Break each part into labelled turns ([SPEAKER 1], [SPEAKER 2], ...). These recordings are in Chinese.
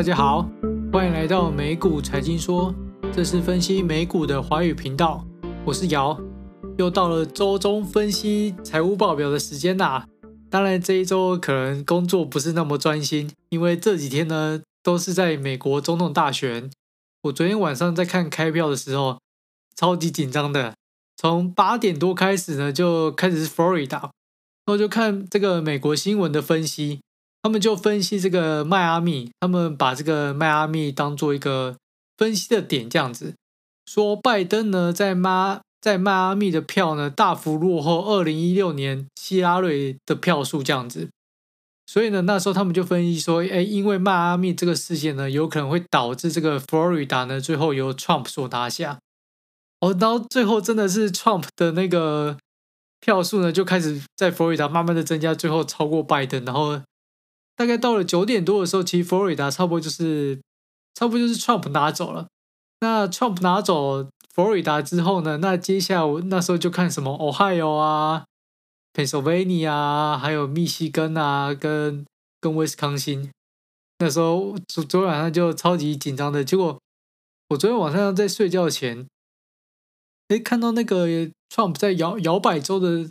[SPEAKER 1] 大家好，欢迎来到美股财经说，这是分析美股的华语频道，我是姚，又到了周中分析财务报表的时间啦。当然这一周可能工作不是那么专心，因为这几天呢都是在美国总统大选。我昨天晚上在看开票的时候，超级紧张的，从八点多开始呢就开始是佛罗里达，然后就看这个美国新闻的分析。他们就分析这个迈阿密，他们把这个迈阿密当做一个分析的点，这样子说，拜登呢在迈在迈阿密的票呢大幅落后二零一六年希拉瑞的票数这样子，所以呢那时候他们就分析说，哎，因为迈阿密这个事件呢有可能会导致这个佛罗里达呢最后由 Trump 所拿下，哦，然后最后真的是 Trump 的那个票数呢就开始在佛罗里达慢慢的增加，最后超过拜登，然后。大概到了九点多的时候，其实佛罗里达差不多就是，差不多就是 Trump 拿走了。那 Trump 拿走佛罗里达之后呢，那接下来我那时候就看什么 Ohio 啊、Pennsylvania 啊，还有密西根啊，跟跟威斯康星。那时候昨昨天晚上就超级紧张的，结果我昨天晚上在睡觉前，哎，看到那个 Trump 在摇摇摆州的。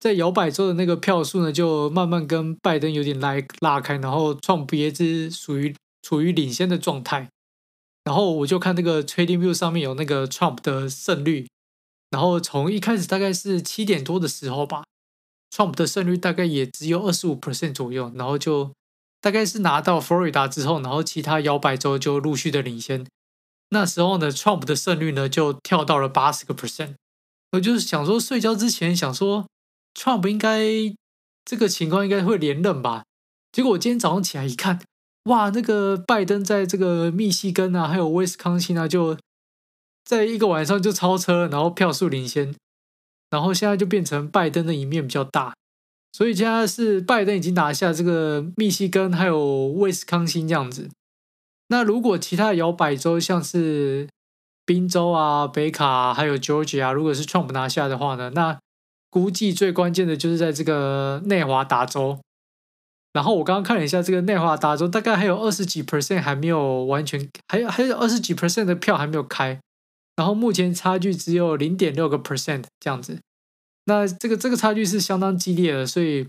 [SPEAKER 1] 在摇摆州的那个票数呢，就慢慢跟拜登有点拉拉开，然后川普也是属于处于领先的状态。然后我就看那个 TradingView 上面有那个 Trump 的胜率，然后从一开始大概是七点多的时候吧，Trump 的胜率大概也只有二十五 percent 左右，然后就大概是拿到佛罗里达之后，然后其他摇摆州就陆续的领先。那时候呢，Trump 的胜率呢就跳到了八十个 percent。我就是想说睡觉之前想说。Trump 应该这个情况应该会连任吧？结果我今天早上起来一看，哇，那个拜登在这个密西根啊，还有威斯康星啊，就在一个晚上就超车，然后票数领先，然后现在就变成拜登的一面比较大，所以现在是拜登已经拿下这个密西根还有威斯康星这样子。那如果其他摇摆州像是宾州啊、北卡，还有 Georgia 啊，如果是 Trump 拿下的话呢，那估计最关键的就是在这个内华达州，然后我刚刚看了一下，这个内华达州大概还有二十几 percent 还没有完全，还有还有二十几 percent 的票还没有开，然后目前差距只有零点六个 percent 这样子，那这个这个差距是相当激烈的，所以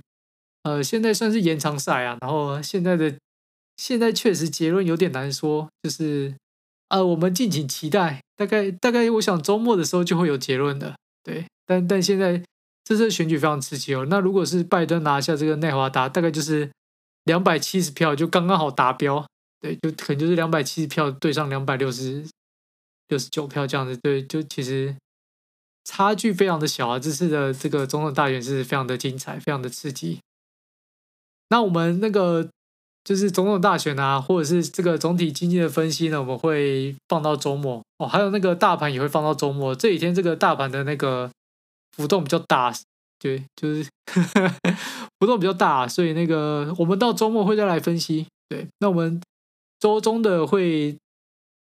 [SPEAKER 1] 呃现在算是延长赛啊，然后现在的现在确实结论有点难说，就是呃我们敬请期待，大概大概我想周末的时候就会有结论的，对，但但现在。这次选举非常刺激哦。那如果是拜登拿下这个内华达，大概就是两百七十票，就刚刚好达标。对，就可能就是两百七十票对上两百六十六十九票这样子。对，就其实差距非常的小啊。这次的这个总统大选是非常的精彩，非常的刺激。那我们那个就是总统大选啊，或者是这个总体经济的分析呢，我们会放到周末哦。还有那个大盘也会放到周末。这几天这个大盘的那个。浮动比较大，对，就是 浮动比较大，所以那个我们到周末会再来分析。对，那我们周中的会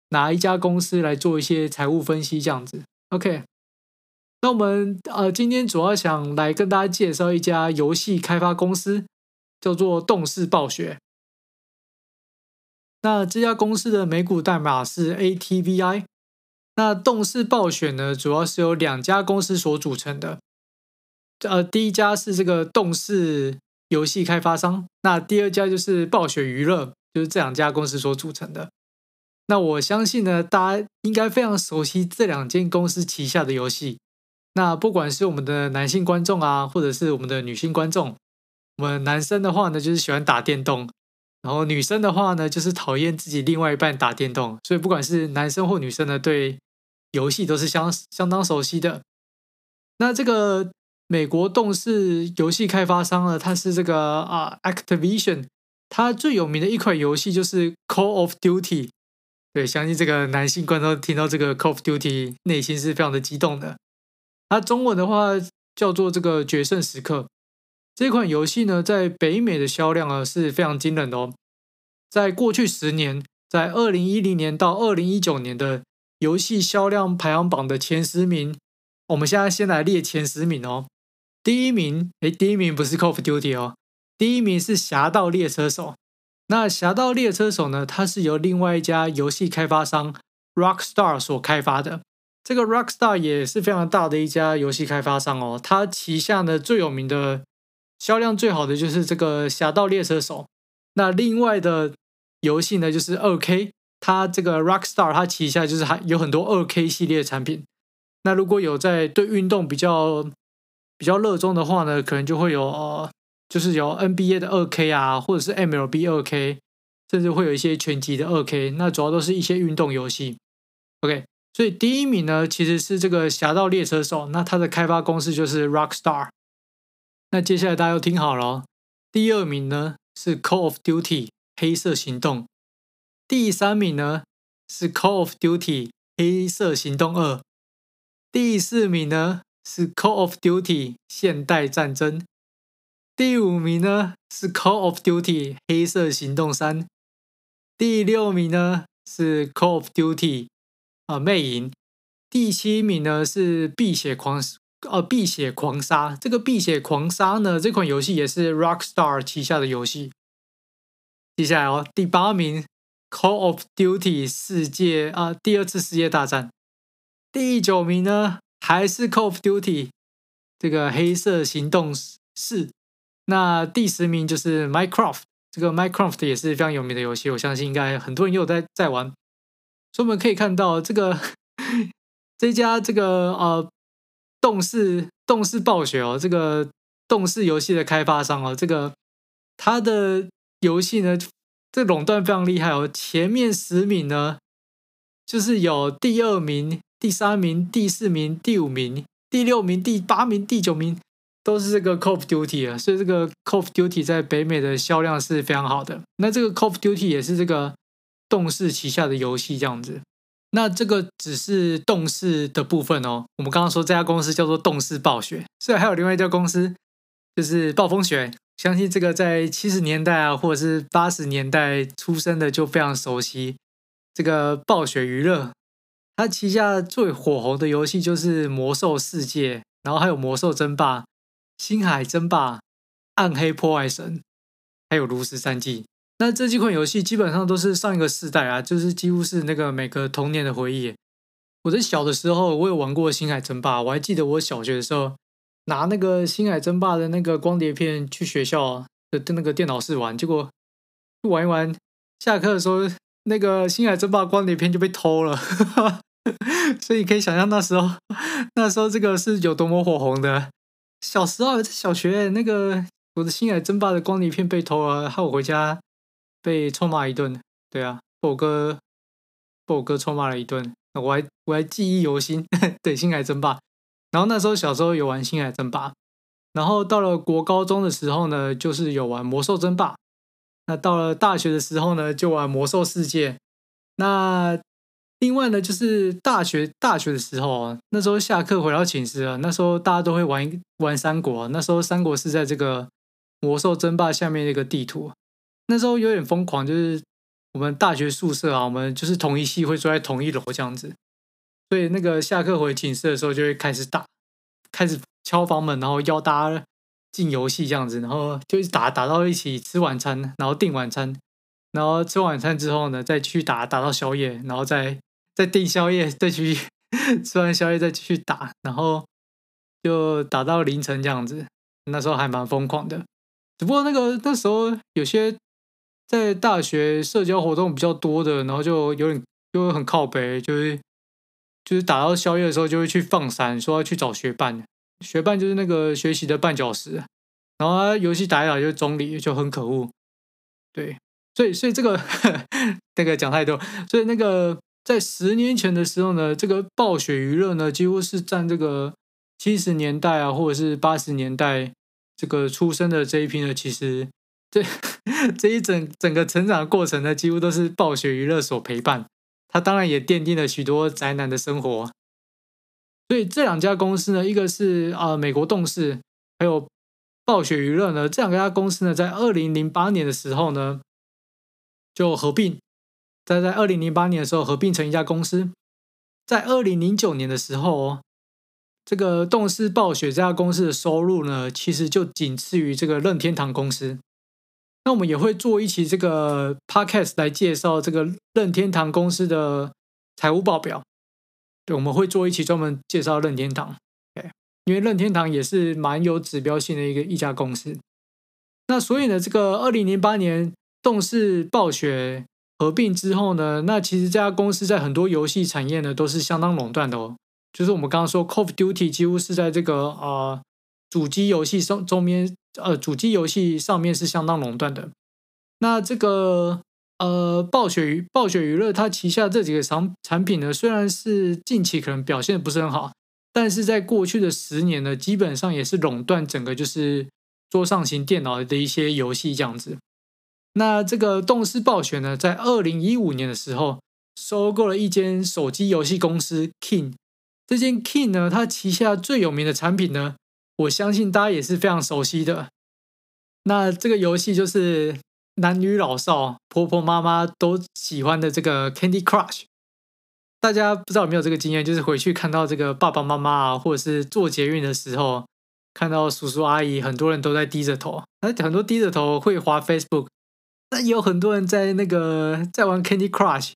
[SPEAKER 1] 拿一家公司来做一些财务分析，这样子。OK，那我们呃今天主要想来跟大家介绍一家游戏开发公司，叫做动视暴雪。那这家公司的美股代码是 ATVI。那动视暴雪呢，主要是由两家公司所组成的。呃，第一家是这个动视游戏开发商，那第二家就是暴雪娱乐，就是这两家公司所组成的。那我相信呢，大家应该非常熟悉这两间公司旗下的游戏。那不管是我们的男性观众啊，或者是我们的女性观众，我们男生的话呢，就是喜欢打电动。然后女生的话呢，就是讨厌自己另外一半打电动，所以不管是男生或女生呢，对游戏都是相相当熟悉的。那这个美国动视游戏开发商呢，它是这个啊 Activision，它最有名的一款游戏就是 Call of Duty。对，相信这个男性观众听到这个 Call of Duty，内心是非常的激动的。它中文的话叫做这个决胜时刻。这款游戏呢，在北美的销量啊是非常惊人的哦。在过去十年，在二零一零年到二零一九年的游戏销量排行榜的前十名，我们现在先来列前十名哦。第一名，诶，第一名不是 Call of Duty 哦，第一名是《侠盗猎车手》，那《侠盗猎车手》呢，它是由另外一家游戏开发商 Rockstar 所开发的。这个 Rockstar 也是非常大的一家游戏开发商哦。它旗下呢最有名的、销量最好的就是这个《侠盗猎车手》。那另外的游戏呢，就是二 K。它这个 Rockstar 它旗下就是还有很多二 K 系列产品。那如果有在对运动比较比较热衷的话呢，可能就会有呃，就是有 NBA 的二 K 啊，或者是 MLB 二 K，甚至会有一些拳击的二 K。那主要都是一些运动游戏。OK。所以第一名呢，其实是这个《侠盗猎车手》，那它的开发公司就是 Rockstar。那接下来大家要听好了，第二名呢是 Call of Duty 黑色行动，第三名呢是 Call of Duty 黑色行动二，第四名呢是 Call of Duty 现代战争，第五名呢是 Call of Duty 黑色行动三，第六名呢是 Call of Duty。啊，魅影。第七名呢是碧血狂，呃，碧血狂杀。这个碧血狂杀呢，这款游戏也是 Rockstar 旗下的游戏。接下来哦，第八名 Call of Duty 世界啊，第二次世界大战。第九名呢还是 Call of Duty 这个黑色行动四。那第十名就是 Minecraft，这个 Minecraft 也是非常有名的游戏，我相信应该很多人也有在在玩。所以我们可以看到，这个 这家这个呃，动视动视暴雪哦，这个动视游戏的开发商哦，这个它的游戏呢，这垄断非常厉害哦。前面十名呢，就是有第二名、第三名、第四名、第五名、第六名、第八名、第九名，都是这个 Call of Duty 啊。所以这个 Call of Duty 在北美的销量是非常好的。那这个 Call of Duty 也是这个。动视旗下的游戏这样子，那这个只是动视的部分哦。我们刚刚说这家公司叫做动视暴雪，所以还有另外一家公司就是暴风雪。相信这个在七十年代啊，或者是八十年代出生的就非常熟悉这个暴雪娱乐。它旗下最火红的游戏就是《魔兽世界》，然后还有《魔兽争霸》、《星海争霸》、《暗黑破坏神》，还有《炉石战记》。那这几款游戏基本上都是上一个世代啊，就是几乎是那个每个童年的回忆。我在小的时候，我有玩过《星海争霸》，我还记得我小学的时候拿那个《星海争霸》的那个光碟片去学校的那个电脑室玩，结果玩一玩，下课的时候那个《星海争霸》光碟片就被偷了，所以可以想象那时候那时候这个是有多么火红的。小时候在小学，那个我的《星海争霸》的光碟片被偷了，害我回家。被臭骂一顿，对啊，被我哥被我哥臭骂了一顿，我还我还记忆犹新，对，星海争霸。然后那时候小时候有玩星海争霸，然后到了国高中的时候呢，就是有玩魔兽争霸。那到了大学的时候呢，就玩魔兽世界。那另外呢，就是大学大学的时候，那时候下课回到寝室啊，那时候大家都会玩玩三国。那时候三国是在这个魔兽争霸下面那个地图。那时候有点疯狂，就是我们大学宿舍啊，我们就是同一系会坐在同一楼这样子，所以那个下课回寝室的时候就会开始打，开始敲房门，然后邀大家进游戏这样子，然后就打打到一起吃晚餐，然后订晚餐，然后吃晚餐之后呢，再去打打到宵夜，然后再再订宵夜，再去 吃完宵夜再继续打，然后就打到凌晨这样子。那时候还蛮疯狂的，只不过那个那时候有些。在大学社交活动比较多的，然后就有点就会很靠北，就是就是打到宵夜的时候就会去放闪，说要去找学伴，学伴就是那个学习的绊脚石，然后游戏打一打就中离，就很可恶。对，所以所以这个 那个讲太多，所以那个在十年前的时候呢，这个暴雪娱乐呢几乎是占这个七十年代啊，或者是八十年代这个出生的这一批呢，其实。这这一整整个成长的过程呢，几乎都是暴雪娱乐所陪伴。它当然也奠定了许多宅男的生活。所以这两家公司呢，一个是啊、美国动视，还有暴雪娱乐呢，这两家公司呢，在二零零八年的时候呢，就合并。在在二零零八年的时候合并成一家公司。在二零零九年的时候哦，这个动视暴雪这家公司的收入呢，其实就仅次于这个任天堂公司。那我们也会做一期这个 podcast 来介绍这个任天堂公司的财务报表。对，我们会做一期专门介绍任天堂。对，因为任天堂也是蛮有指标性的一个一家公司。那所以呢，这个二零零八年动视暴雪合并之后呢，那其实这家公司在很多游戏产业呢都是相当垄断的哦。就是我们刚刚说，Call of Duty 几乎是在这个啊、主机游戏上中间，呃主机游戏上面是相当垄断的。那这个呃暴雪与暴雪娱乐它旗下这几个产产品呢，虽然是近期可能表现的不是很好，但是在过去的十年呢，基本上也是垄断整个就是。桌上型电脑的一些游戏这样子，那这个动视暴雪呢，在二零一五年的时候收购了一间手机游戏公司 King。这间 King 呢，它旗下最有名的产品呢，我相信大家也是非常熟悉的。那这个游戏就是男女老少、婆婆妈妈都喜欢的这个 Candy Crush。大家不知道有没有这个经验，就是回去看到这个爸爸妈妈啊，或者是坐捷运的时候。看到叔叔阿姨，很多人都在低着头，那很多低着头会滑 Facebook，那也有很多人在那个在玩 Candy Crush，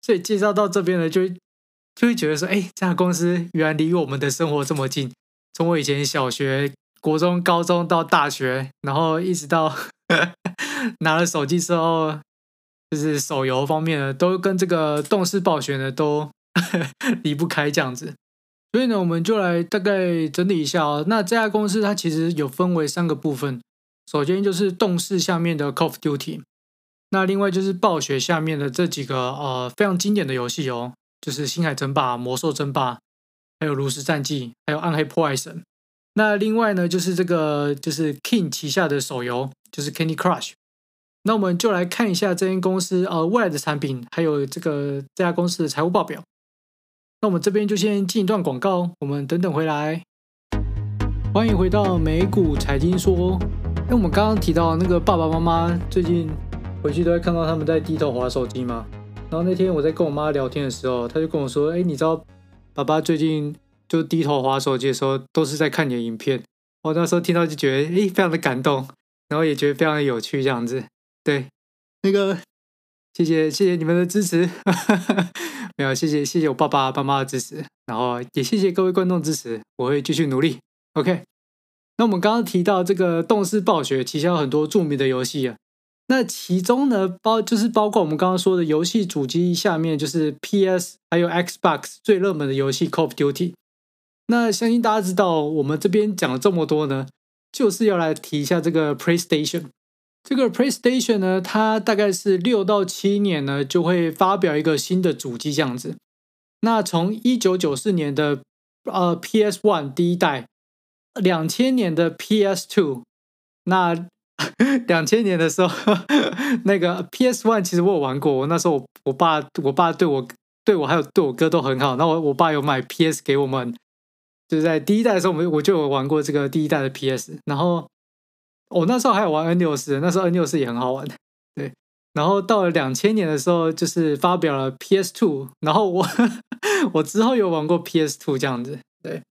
[SPEAKER 1] 所以介绍到这边呢，就就会觉得说，哎，这家公司原来离我们的生活这么近，从我以前小学、国中、高中到大学，然后一直到 拿了手机之后，就是手游方面呢，都跟这个动视暴雪呢都 离不开这样子。所以呢，我们就来大概整理一下哦。那这家公司它其实有分为三个部分，首先就是动视下面的 Call of Duty，那另外就是暴雪下面的这几个呃非常经典的游戏哦，就是星海争霸、魔兽争霸，还有炉石战记，还有暗黑破坏神。那另外呢，就是这个就是 King 旗下的手游，就是 Candy Crush。那我们就来看一下这间公司呃未来的产品，还有这个这家公司的财务报表。那我们这边就先进一段广告，我们等等回来。欢迎回到美股财经说。哎，我们刚刚提到那个爸爸妈妈最近回去都会看到他们在低头滑手机吗？然后那天我在跟我妈聊天的时候，她就跟我说：“哎，你知道爸爸最近就低头滑手机的时候，都是在看你的影片。”我那时候听到就觉得哎，非常的感动，然后也觉得非常的有趣，这样子。对，那个。谢谢谢谢你们的支持，没有谢谢谢谢我爸爸妈妈的支持，然后也谢谢各位观众支持，我会继续努力。OK，那我们刚刚提到这个动视暴雪旗下有很多著名的游戏啊，那其中呢包就是包括我们刚刚说的游戏主机下面就是 PS 还有 Xbox 最热门的游戏 Call of Duty。那相信大家知道，我们这边讲了这么多呢，就是要来提一下这个 PlayStation。这个 PlayStation 呢，它大概是六到七年呢就会发表一个新的主机这样子。那从一九九四年的呃 PS One 第一代，两千年的 PS Two，那 两千年的时候，那个 PS One 其实我有玩过，我那时候我我爸我爸对我对我还有对我哥都很好，那我我爸有买 PS 给我们，就是在第一代的时候，我们我就有玩过这个第一代的 PS，然后。我、那时候还有玩 N 六四，那时候 N 六四也很好玩，对。然后到了两千年的时候，就是发表了 PS Two，然后我 我之后有玩过 PS Two 这样子，对。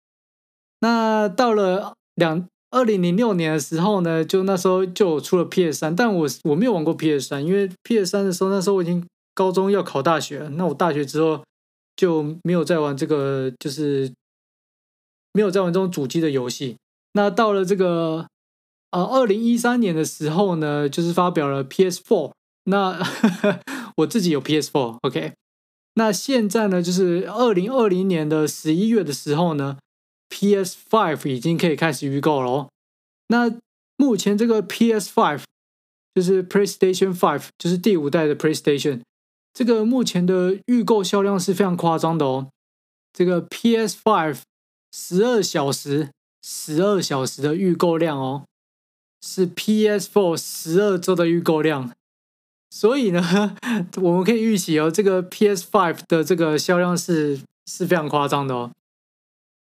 [SPEAKER 1] 那到了两二零零六年的时候呢，就那时候就出了 PS 三，但我我没有玩过 PS 三，因为 PS 三的时候那时候我已经高中要考大学了，那我大学之后就没有再玩这个，就是没有再玩这种主机的游戏。那到了这个。呃，二零一三年的时候呢，就是发表了 PS4。那呵 呵我自己有 PS4，OK。那现在呢，就是二零二零年的十一月的时候呢，PS5 已经可以开始预购了哦。那目前这个 PS5 就是 PlayStation 5，就是第五代的 PlayStation，这个目前的预购销量是非常夸张的哦。这个 PS5 十二小时，十二小时的预购量哦。是 PS4 十二周的预购量，所以呢，我们可以预期哦，这个 PS5 的这个销量是是非常夸张的哦。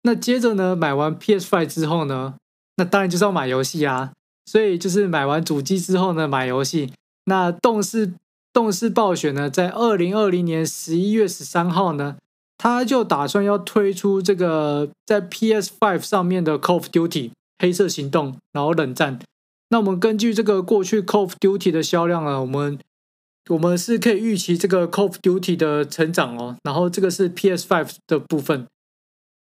[SPEAKER 1] 那接着呢，买完 PS Five 之后呢，那当然就是要买游戏啊。所以就是买完主机之后呢，买游戏。那动视动视暴雪呢，在二零二零年十一月十三号呢，他就打算要推出这个在 PS Five 上面的 Call of Duty 黑色行动，然后冷战。那我们根据这个过去 Call of Duty 的销量啊，我们我们是可以预期这个 Call of Duty 的成长哦。然后这个是 PS Five 的部分。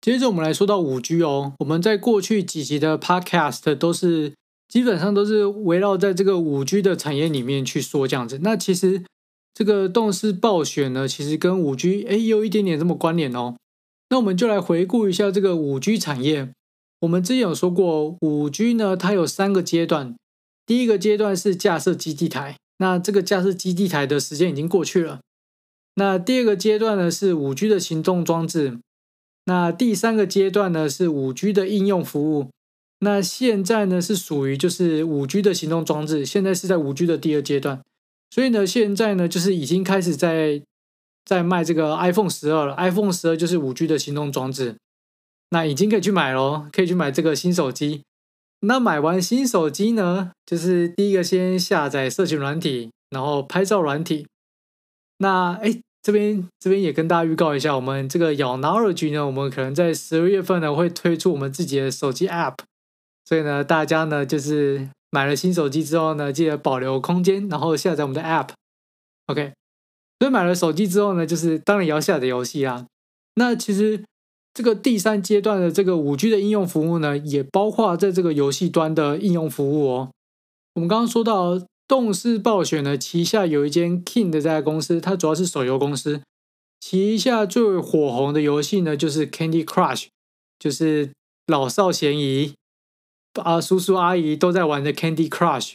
[SPEAKER 1] 接着我们来说到五 G 哦，我们在过去几集的 Podcast 都是基本上都是围绕在这个五 G 的产业里面去说这样子。那其实这个动视暴雪呢，其实跟五 G 哎有一点点这么关联哦。那我们就来回顾一下这个五 G 产业。我们之前有说过，五 G 呢，它有三个阶段。第一个阶段是架设基地台，那这个架设基地台的时间已经过去了。那第二个阶段呢是五 G 的行动装置。那第三个阶段呢是五 G 的应用服务。那现在呢是属于就是五 G 的行动装置，现在是在五 G 的第二阶段。所以呢，现在呢就是已经开始在。在卖这个 iPhone 十二了，iPhone 十二就是五 G 的行动装置，那已经可以去买咯，可以去买这个新手机。那买完新手机呢，就是第一个先下载社群软体，然后拍照软体。那哎，这边这边也跟大家预告一下，我们这个咬 Knowledge 呢，我们可能在十二月份呢会推出我们自己的手机 App，所以呢，大家呢就是买了新手机之后呢，记得保留空间，然后下载我们的 App。OK。所以买了手机之后呢，就是当然也要下载游戏啊。那其实这个第三阶段的这个五 G 的应用服务呢，也包括在这个游戏端的应用服务哦。我们刚刚说到动视暴雪呢，旗下有一间 King 的这家公司，它主要是手游公司，旗下最火红的游戏呢就是 Candy Crush，就是老少咸宜啊，叔叔阿姨都在玩的 Candy Crush。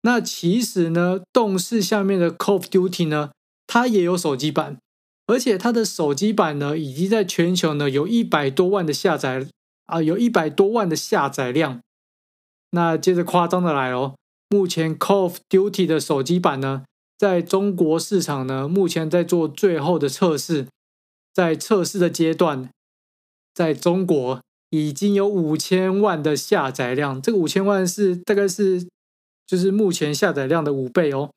[SPEAKER 1] 那其实呢，动视下面的 Call of Duty 呢，它也有手机版，而且它的手机版呢，已经在全球呢有一百多万的下载啊，有一百多万的下载量。那接着夸张的来哦，目前 Call of Duty 的手机版呢，在中国市场呢，目前在做最后的测试，在测试的阶段，在中国已经有五千万的下载量，这个五千万是大概是就是目前下载量的五倍哦。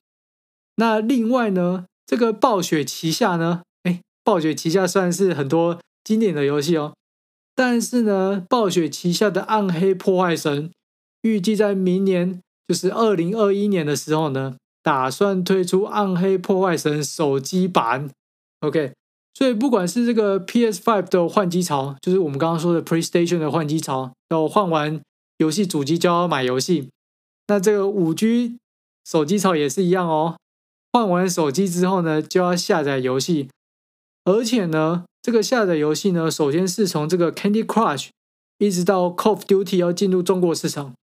[SPEAKER 1] 那另外呢，这个暴雪旗下呢，哎，暴雪旗下算是很多经典的游戏哦，但是呢，暴雪旗下的《暗黑破坏神》预计在明年，就是二零二一年的时候呢，打算推出《暗黑破坏神》手机版。OK，所以不管是这个 PS5 的换机潮，就是我们刚刚说的 PlayStation 的换机潮，要换完游戏主机就要买游戏，那这个 5G 手机潮也是一样哦。换完手机之后呢，就要下载游戏，而且呢，这个下载游戏呢，首先是从这个 Candy Crush 一直到 Call of Duty 要进入中国市场。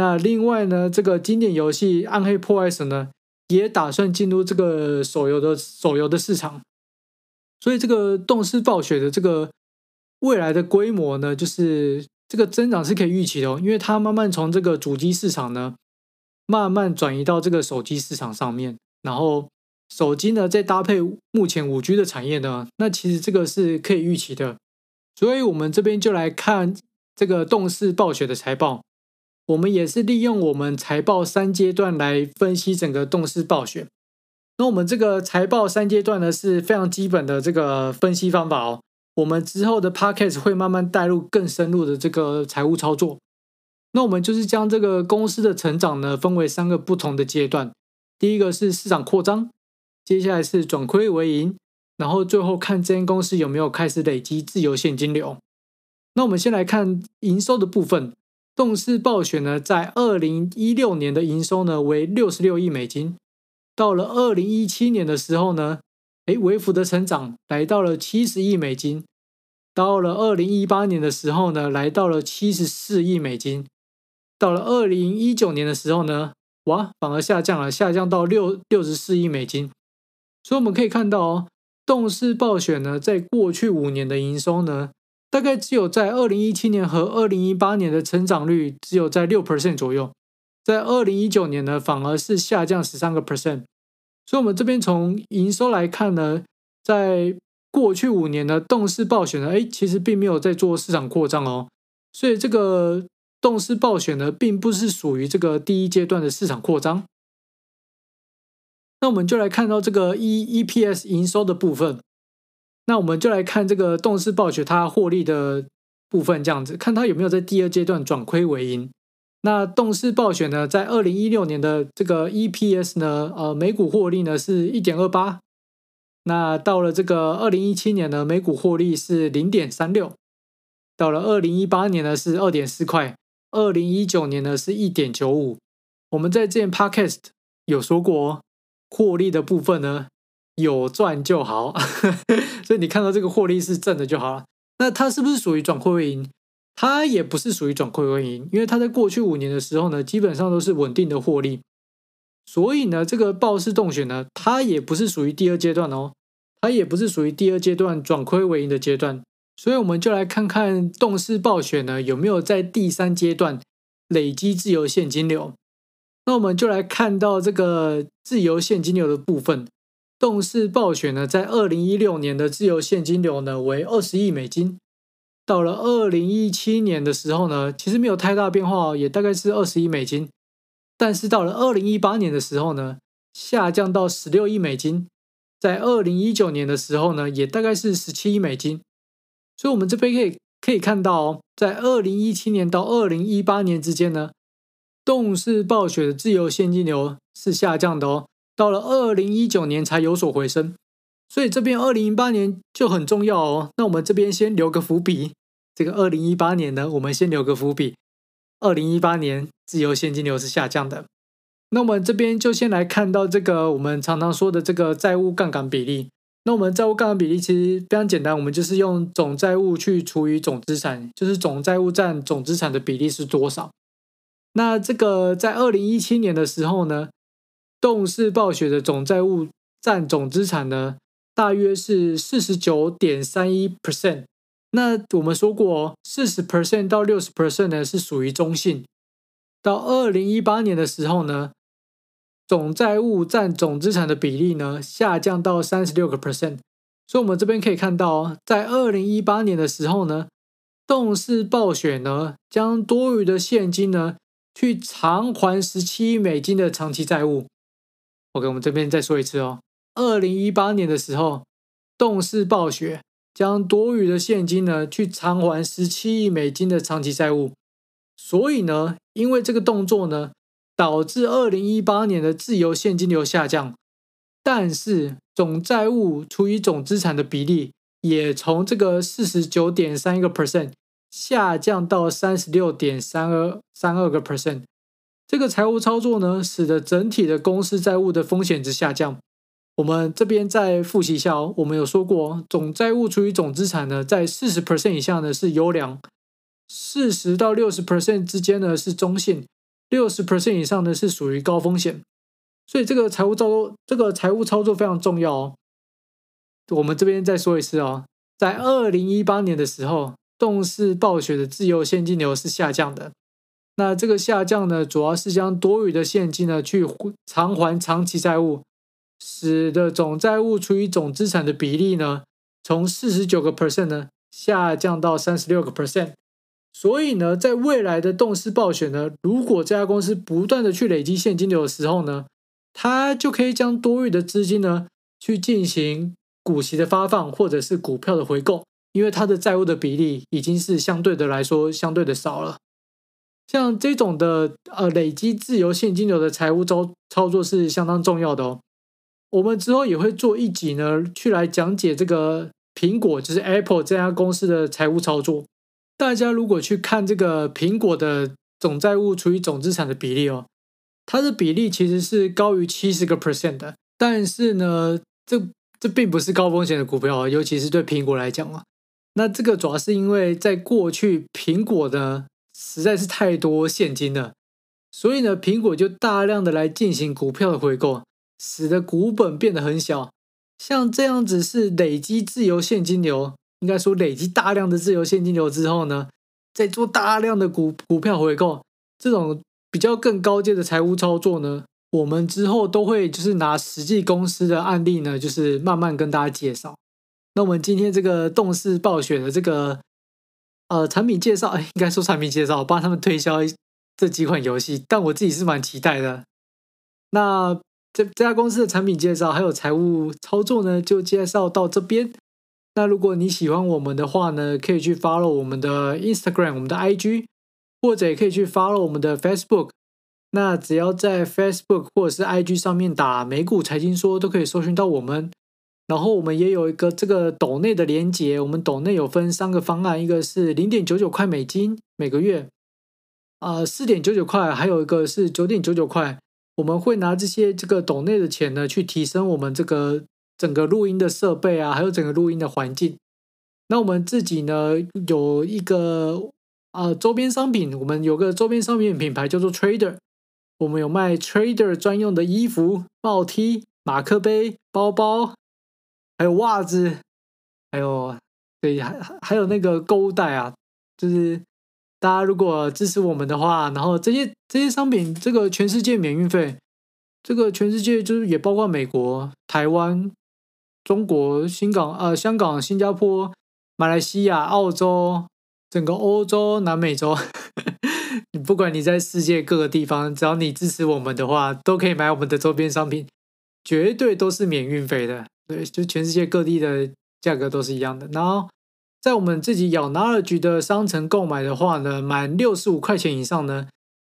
[SPEAKER 1] 那另外呢，这个经典游戏《暗黑破坏神》呢，也打算进入这个手游的手游的市场。所以这个动视暴雪的这个未来的规模呢，就是这个增长是可以预期的哦，因为它慢慢从这个主机市场呢，慢慢转移到这个手机市场上面。然后手机呢，再搭配目前五 G 的产业呢，那其实这个是可以预期的。所以，我们这边就来看这个动视暴雪的财报。我们也是利用我们财报三阶段来分析整个动视暴雪。那我们这个财报三阶段呢，是非常基本的这个分析方法哦。我们之后的 Podcast 会慢慢带入更深入的这个财务操作。那我们就是将这个公司的成长呢，分为三个不同的阶段。第一个是市场扩张，接下来是转亏为盈，然后最后看这间公司有没有开始累积自由现金流。那我们先来看营收的部分，动视暴雪呢，在二零一六年的营收呢为六十六亿美金，到了二零一七年的时候呢，诶，微幅的成长来到了七十亿美金，到了二零一八年的时候呢，来到了七十四亿美金，到了二零一九年的时候呢。哇，反而下降了，下降到六六十四亿美金。所以我们可以看到哦，动视暴雪呢，在过去五年的营收呢，大概只有在二零一七年和二零一八年的成长率只有在六 percent 左右，在二零一九年呢，反而是下降十三个 percent。所以，我们这边从营收来看呢，在过去五年呢，动视暴雪呢，哎，其实并没有在做市场扩张哦。所以这个。动视暴雪呢，并不是属于这个第一阶段的市场扩张。那我们就来看到这个 E EPS 营收的部分。那我们就来看这个动视暴雪它获利的部分，这样子看它有没有在第二阶段转亏为盈。那动视暴雪呢，在二零一六年的这个 EPS 呢，呃，每股获利呢是一点二八。那到了这个二零一七年呢，每股获利是零点三六。到了二零一八年呢是二点四块，二零一九年呢是一点九五。我们在之前 Podcast 有说过哦，获利的部分呢有赚就好，所以你看到这个获利是正的就好了。那它是不是属于转亏为盈？它也不是属于转亏为盈，因为它在过去五年的时候呢，基本上都是稳定的获利。所以呢，这个暴视动雪呢，它也不是属于第二阶段哦，它也不是属于第二阶段转亏为盈的阶段。所以我们就来看看动视暴雪呢有没有在第三阶段累积自由现金流。那我们就来看到这个自由现金流的部分。动视暴雪呢，在二零一六年的自由现金流呢为二十亿美金，到了二零一七年的时候呢，其实没有太大变化哦，也大概是二十亿美金。但是到了二零一八年的时候呢，下降到十六亿美金，在二零一九年的时候呢，也大概是十七亿美金。所以，我们这边可以可以看到哦，在二零一七年到二零一八年之间呢，动视暴雪的自由现金流是下降的哦。到了二零一九年才有所回升，所以这边二零一八年就很重要哦。那我们这边先留个伏笔，这个二零一八年呢，我们先留个伏笔。二零一八年自由现金流是下降的。那我们这边就先来看到这个我们常常说的这个债务杠杆比例。那我们债务杠杆比例其实非常简单，我们就是用总债务去除以总资产，就是总债务占总资产的比例是多少。那这个在二零一七年的时候呢，动视暴雪的总债务占总资产呢，大约是四十九点三一 percent。那我们说过哦，四十 percent 到六十 percent 呢是属于中性。到二零一八年的时候呢，总债务占总资产的比例呢下降到三十六个 percent。所以，我们这边可以看到哦，在二零一八年的时候呢，动视暴雪呢将多余的现金呢去偿还十七亿美金的长期债务。OK，我们这边再说一次哦。二零一八年的时候，动视暴雪将多余的现金呢去偿还十七亿美金的长期债务。所以呢，因为这个动作呢，导致二零一八年的自由现金流下降，但是总债务除以总资产的比例也从这个四十九点三一个 percent 下降到三十六点三二三二个 percent。这个财务操作呢，使得整体的公司债务的风险值下降。我们这边再复习一下哦，我们有说过，总债务除以总资产呢，在四十 percent 以下呢是优良，四十到六十 percent 之间呢是中性，六十 percent 以上呢是属于高风险。所以这个财务操作，这个财务操作非常重要哦。我们这边再说一次哦，在二零一八年的时候，动视暴雪的自由现金流是下降的。那这个下降呢，主要是将多余的现金呢去偿还长期债务，使得总债务除以总资产的比例呢，从四十九个 percent 呢下降到三十六个 percent。所以呢，在未来的动视暴雪呢，如果这家公司不断的去累积现金流的时候呢，它就可以将多余的资金呢去进行股息的发放或者是股票的回购，因为它的债务的比例已经是相对的来说相对的少了。像这种的呃累积自由现金流的财务操操作是相当重要的哦。我们之后也会做一集呢，去来讲解这个苹果就是 Apple 这家公司的财务操作。大家如果去看这个苹果的总债务除以总资产的比例哦，它的比例其实是高于七十个 percent 的。但是呢，这这并不是高风险的股票，尤其是对苹果来讲啊。那这个主要是因为在过去苹果的。实在是太多现金了，所以呢，苹果就大量的来进行股票的回购，使得股本变得很小。像这样子是累积自由现金流，应该说累积大量的自由现金流之后呢，再做大量的股股票回购，这种比较更高阶的财务操作呢，我们之后都会就是拿实际公司的案例呢，就是慢慢跟大家介绍。那我们今天这个动视暴雪的这个。呃，产品介绍，应该说产品介绍，帮他们推销这几款游戏，但我自己是蛮期待的。那这这家公司的产品介绍还有财务操作呢，就介绍到这边。那如果你喜欢我们的话呢，可以去 follow 我们的 Instagram，我们的 IG。或者也可以去 follow 我们的 Facebook。那只要在 Facebook 或者是 IG 上面打“美股财经说”，都可以搜寻到我们。然后我们也有一个这个斗内的连接，我们斗内有分三个方案，一个是零点九九块美金每个月，啊四点九九块，还有一个是九点九九块。我们会拿这些这个斗内的钱呢，去提升我们这个整个录音的设备啊，还有整个录音的环境。那我们自己呢，有一个啊周边商品，我们有个周边商品品牌叫做 Trader，我们有卖 Trader 专用的衣服、帽 T、马克杯、包包。还有袜子，还有对，还还有那个购物袋啊，就是大家如果支持我们的话，然后这些这些商品，这个全世界免运费，这个全世界就是也包括美国、台湾、中国、新港、呃香港、新加坡、马来西亚、澳洲，整个欧洲、南美洲，你不管你在世界各个地方，只要你支持我们的话，都可以买我们的周边商品，绝对都是免运费的。对，就全世界各地的价格都是一样的。然后，在我们自己咬 Knowledge 的商城购买的话呢，满六十五块钱以上呢，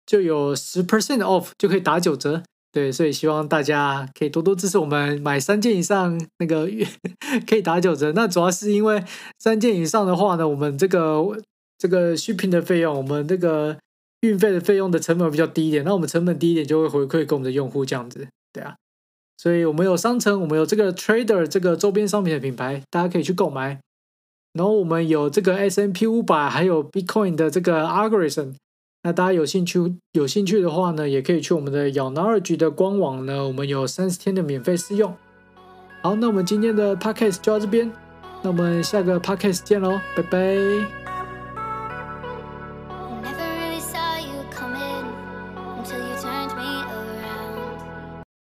[SPEAKER 1] 就有十 percent off，就可以打九折。对，所以希望大家可以多多支持我们，买三件以上那个 可以打九折。那主要是因为三件以上的话呢，我们这个这个 shipping 的费用，我们这个运费的费用的成本比较低一点。那我们成本低一点，就会回馈给我们的用户这样子。对啊。所以我们有商城，我们有这个 Trader 这个周边商品的品牌，大家可以去购买。然后我们有这个 S&P 500，还有 Bitcoin 的这个 Algorithm。那大家有兴趣有兴趣的话呢，也可以去我们的咬 Knowledge 的官网呢，我们有三十天的免费试用。好，那我们今天的 Podcast 就到这边，那我们下个 Podcast 见喽，拜拜。